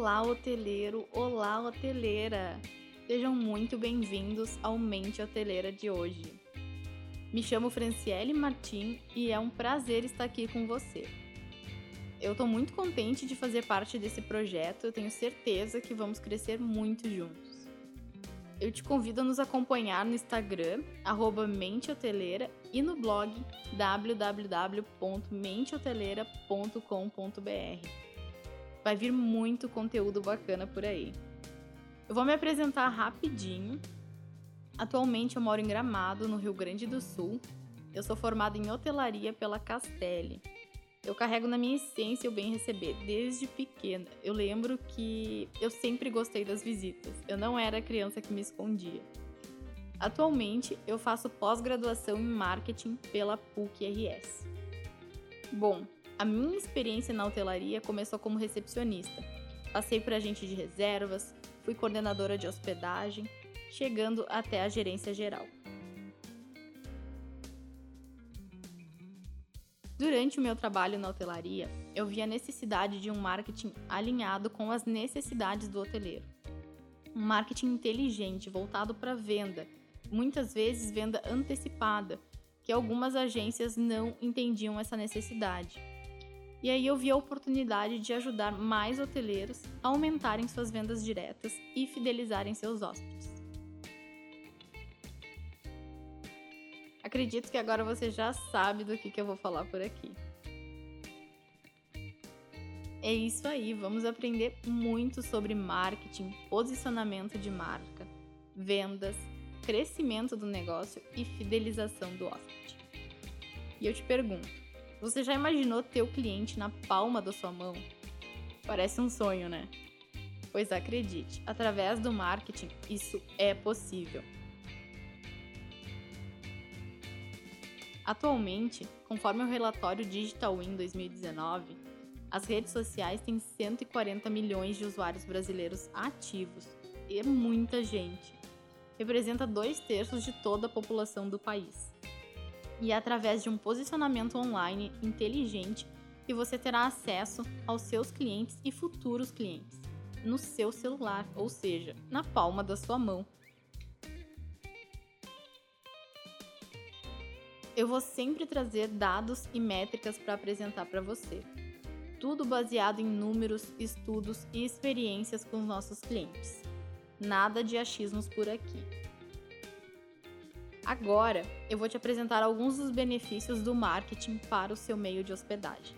Olá, hoteleiro! Olá, hoteleira! Sejam muito bem-vindos ao Mente Hoteleira de hoje. Me chamo Franciele Martim e é um prazer estar aqui com você. Eu estou muito contente de fazer parte desse projeto, eu tenho certeza que vamos crescer muito juntos. Eu te convido a nos acompanhar no Instagram, @mentehoteleira e no blog www.mentehoteleira.com.br Vai vir muito conteúdo bacana por aí. Eu vou me apresentar rapidinho. Atualmente eu moro em Gramado, no Rio Grande do Sul. Eu sou formada em hotelaria pela Castelli. Eu carrego na minha essência o bem receber desde pequena. Eu lembro que eu sempre gostei das visitas. Eu não era a criança que me escondia. Atualmente eu faço pós-graduação em marketing pela PUC-RS. Bom, a minha experiência na hotelaria começou como recepcionista. Passei por agente de reservas, fui coordenadora de hospedagem, chegando até a gerência geral. Durante o meu trabalho na hotelaria, eu vi a necessidade de um marketing alinhado com as necessidades do hoteleiro. Um marketing inteligente, voltado para venda, muitas vezes venda antecipada, que algumas agências não entendiam essa necessidade. E aí eu vi a oportunidade de ajudar mais hoteleiros a aumentarem suas vendas diretas e fidelizarem seus hóspedes. Acredito que agora você já sabe do que, que eu vou falar por aqui. É isso aí, vamos aprender muito sobre marketing, posicionamento de marca, vendas, crescimento do negócio e fidelização do hóspede. E eu te pergunto, você já imaginou ter o cliente na palma da sua mão? Parece um sonho, né? Pois acredite, através do marketing isso é possível. Atualmente, conforme o relatório Digital Win 2019, as redes sociais têm 140 milhões de usuários brasileiros ativos. E muita gente. Representa dois terços de toda a população do país e é através de um posicionamento online inteligente que você terá acesso aos seus clientes e futuros clientes no seu celular, ou seja, na palma da sua mão. Eu vou sempre trazer dados e métricas para apresentar para você. Tudo baseado em números, estudos e experiências com os nossos clientes. Nada de achismos por aqui. Agora, eu vou te apresentar alguns dos benefícios do marketing para o seu meio de hospedagem.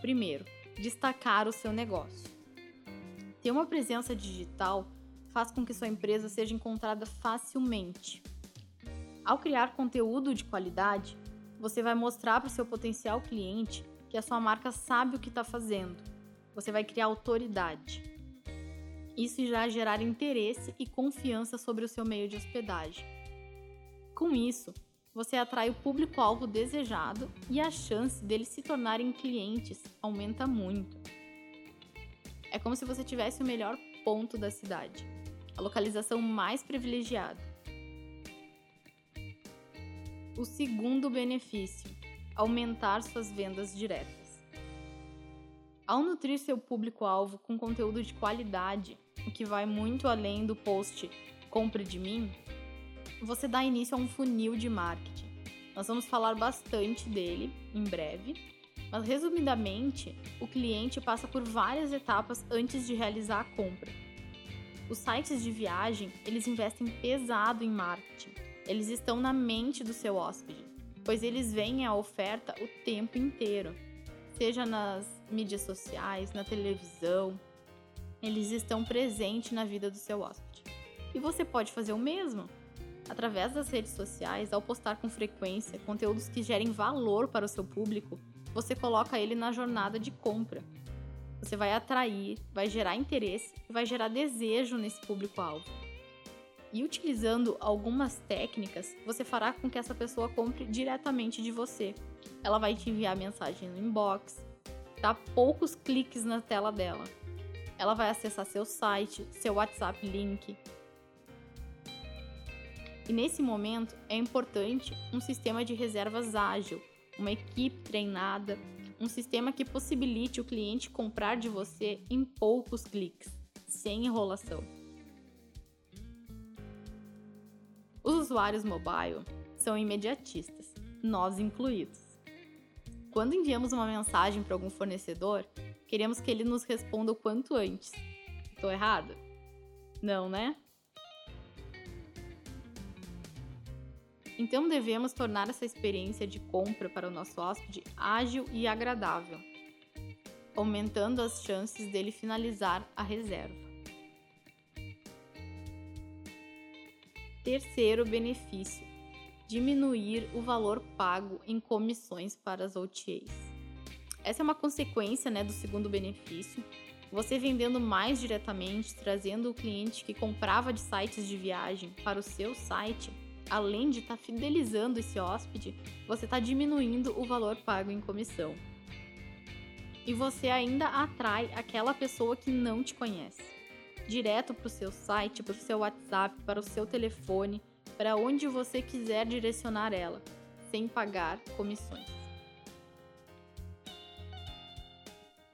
Primeiro, destacar o seu negócio. Ter uma presença digital faz com que sua empresa seja encontrada facilmente. Ao criar conteúdo de qualidade, você vai mostrar para o seu potencial cliente que a sua marca sabe o que está fazendo. Você vai criar autoridade. Isso irá gerar interesse e confiança sobre o seu meio de hospedagem com isso, você atrai o público-alvo desejado e a chance deles se tornarem clientes aumenta muito. É como se você tivesse o melhor ponto da cidade, a localização mais privilegiada. O segundo benefício: aumentar suas vendas diretas. Ao nutrir seu público-alvo com conteúdo de qualidade, o que vai muito além do post Compre de mim, você dá início a um funil de marketing. Nós vamos falar bastante dele em breve, mas resumidamente, o cliente passa por várias etapas antes de realizar a compra. Os sites de viagem, eles investem pesado em marketing. Eles estão na mente do seu hóspede, pois eles veem a oferta o tempo inteiro, seja nas mídias sociais, na televisão. Eles estão presentes na vida do seu hóspede. E você pode fazer o mesmo Através das redes sociais, ao postar com frequência conteúdos que gerem valor para o seu público, você coloca ele na jornada de compra. Você vai atrair, vai gerar interesse e vai gerar desejo nesse público-alvo. E utilizando algumas técnicas, você fará com que essa pessoa compre diretamente de você. Ela vai te enviar mensagem no inbox, dá poucos cliques na tela dela. Ela vai acessar seu site, seu WhatsApp link, e nesse momento é importante um sistema de reservas ágil, uma equipe treinada, um sistema que possibilite o cliente comprar de você em poucos cliques, sem enrolação. Os usuários mobile são imediatistas, nós incluídos. Quando enviamos uma mensagem para algum fornecedor, queremos que ele nos responda o quanto antes. Estou errado? Não, né? Então devemos tornar essa experiência de compra para o nosso hóspede ágil e agradável, aumentando as chances dele finalizar a reserva. Terceiro benefício: diminuir o valor pago em comissões para as OTAs. Essa é uma consequência né, do segundo benefício. Você vendendo mais diretamente, trazendo o cliente que comprava de sites de viagem para o seu site, além de estar tá fidelizando esse hóspede, você está diminuindo o valor pago em comissão. E você ainda atrai aquela pessoa que não te conhece. Direto para o seu site, para o seu WhatsApp, para o seu telefone, para onde você quiser direcionar ela, sem pagar comissões.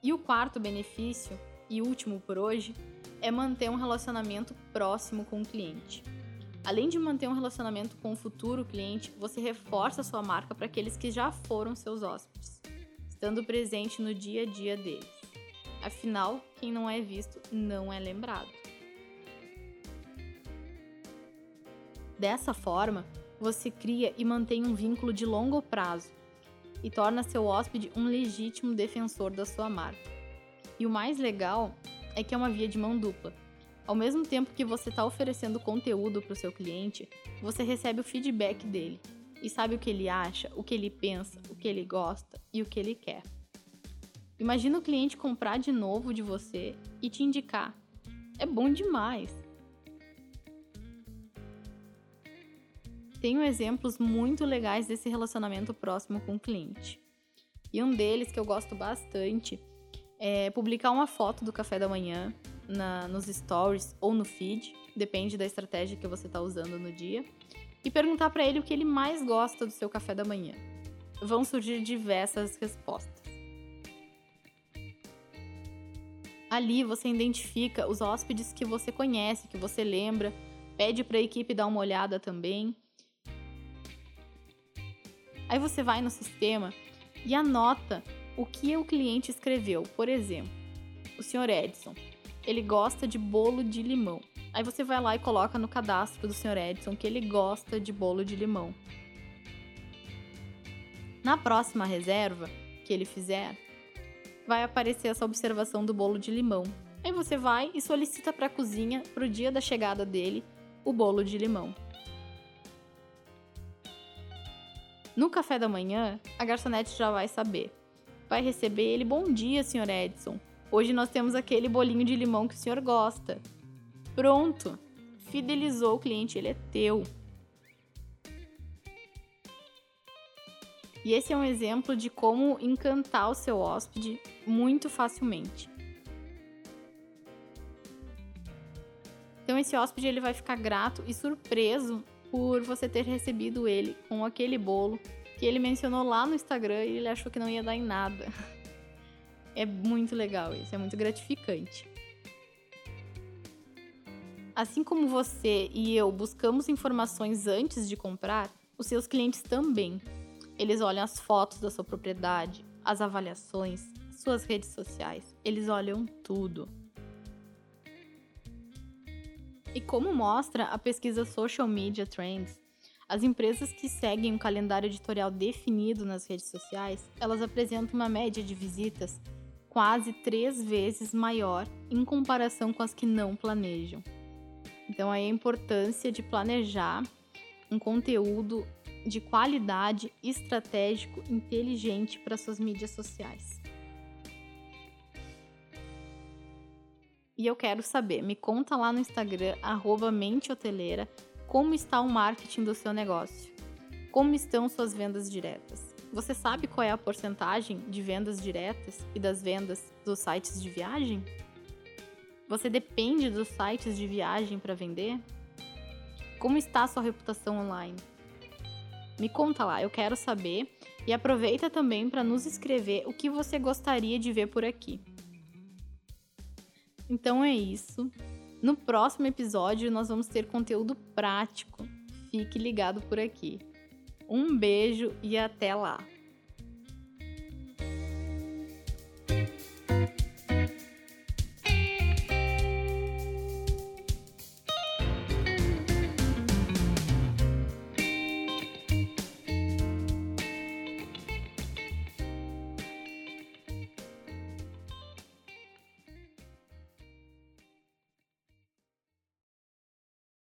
E o quarto benefício, e último por hoje, é manter um relacionamento próximo com o cliente. Além de manter um relacionamento com o futuro cliente, você reforça sua marca para aqueles que já foram seus hóspedes, estando presente no dia a dia deles. Afinal, quem não é visto não é lembrado. Dessa forma, você cria e mantém um vínculo de longo prazo e torna seu hóspede um legítimo defensor da sua marca. E o mais legal é que é uma via de mão dupla ao mesmo tempo que você está oferecendo conteúdo para o seu cliente, você recebe o feedback dele e sabe o que ele acha, o que ele pensa, o que ele gosta e o que ele quer. Imagina o cliente comprar de novo de você e te indicar. É bom demais! Tenho exemplos muito legais desse relacionamento próximo com o cliente. E um deles que eu gosto bastante é publicar uma foto do café da manhã na, nos stories ou no feed, depende da estratégia que você está usando no dia, e perguntar para ele o que ele mais gosta do seu café da manhã. Vão surgir diversas respostas. Ali você identifica os hóspedes que você conhece, que você lembra, pede para a equipe dar uma olhada também. Aí você vai no sistema e anota o que o cliente escreveu. Por exemplo, o Sr. Edson ele gosta de bolo de limão. Aí você vai lá e coloca no cadastro do Sr. Edson que ele gosta de bolo de limão. Na próxima reserva que ele fizer, vai aparecer essa observação do bolo de limão. Aí você vai e solicita para a cozinha, para o dia da chegada dele, o bolo de limão. No café da manhã, a garçonete já vai saber. Vai receber ele: Bom dia, Sr. Edson. Hoje nós temos aquele bolinho de limão que o senhor gosta. Pronto! Fidelizou o cliente, ele é teu. E esse é um exemplo de como encantar o seu hóspede muito facilmente. Então esse hóspede ele vai ficar grato e surpreso por você ter recebido ele com aquele bolo que ele mencionou lá no Instagram e ele achou que não ia dar em nada. É muito legal isso, é muito gratificante. Assim como você e eu buscamos informações antes de comprar, os seus clientes também. Eles olham as fotos da sua propriedade, as avaliações, suas redes sociais, eles olham tudo. E como mostra a pesquisa Social Media Trends, as empresas que seguem um calendário editorial definido nas redes sociais, elas apresentam uma média de visitas quase três vezes maior em comparação com as que não planejam. Então, aí a importância de planejar um conteúdo de qualidade, estratégico, inteligente para suas mídias sociais. E eu quero saber, me conta lá no Instagram, @mentehoteleira, como está o marketing do seu negócio. Como estão suas vendas diretas? Você sabe qual é a porcentagem de vendas diretas e das vendas dos sites de viagem? Você depende dos sites de viagem para vender? Como está a sua reputação online? Me conta lá, eu quero saber. E aproveita também para nos escrever o que você gostaria de ver por aqui. Então é isso. No próximo episódio, nós vamos ter conteúdo prático. Fique ligado por aqui. Um beijo e até lá!